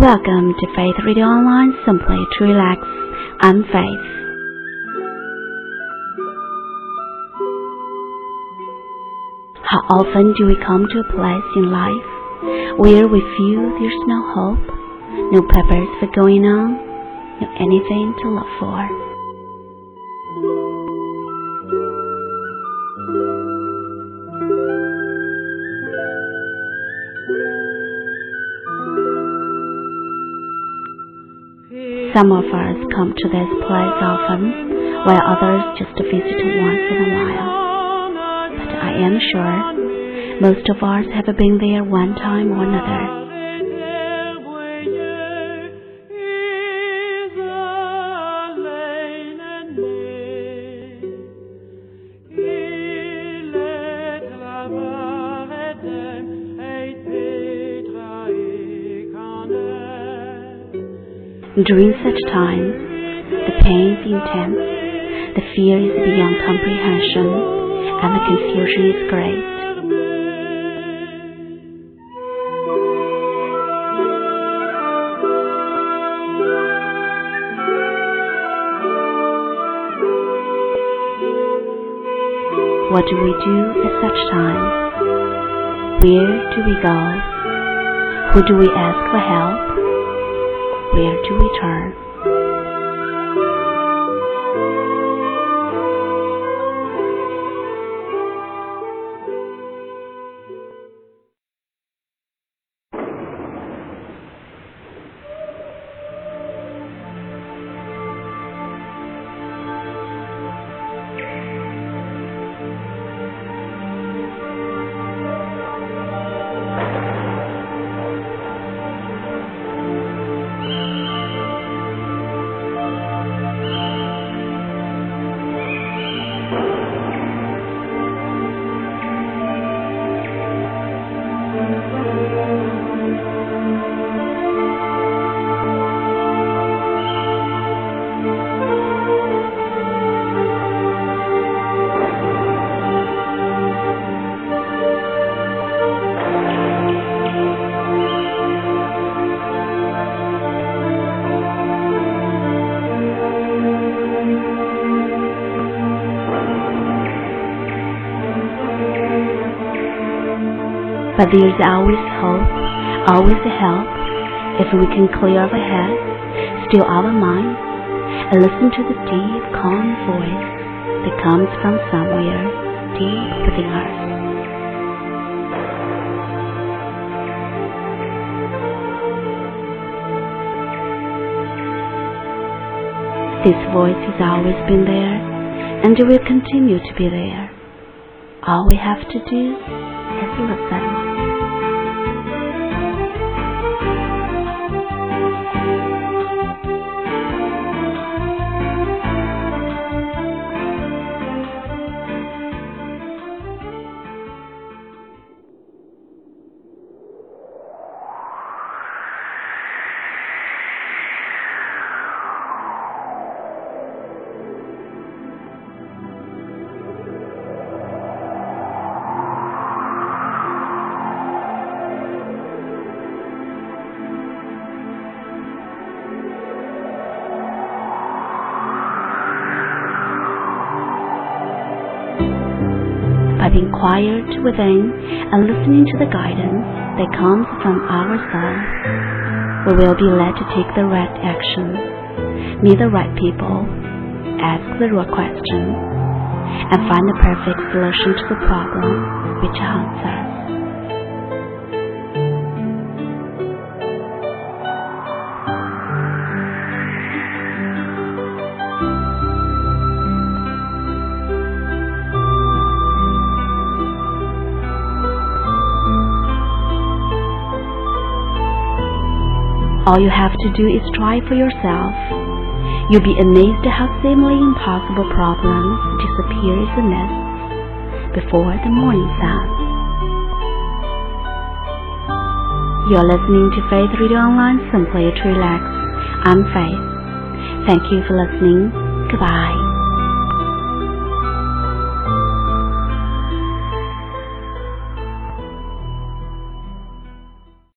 Welcome to Faith Radio Online, simply to relax. I'm Faith. How often do we come to a place in life where we feel there's no hope, no purpose for going on, no anything to look for? Some of us come to this place often, while others just visit once in a while. But I am sure most of us have been there one time or another. During such times, the pain is intense, the fear is beyond comprehension, and the confusion is great. What do we do at such times? Where do we go? Who do we ask for help? Where do we But there's always hope, always help, if we can clear our head, still our mind, and listen to the deep, calm voice that comes from somewhere deep within us. This voice has always been there and it will continue to be there. All we have to do is listen. By being quiet within and listening to the guidance that comes from our soul, we will be led to take the right action, meet the right people, ask the right questions, and find the perfect solution to the problem which haunts us. All you have to do is try for yourself. You'll be amazed at how seemingly impossible problems disappear as a mist before the morning sun. You're listening to Faith Radio Online simply to relax. I'm Faith. Thank you for listening. Goodbye.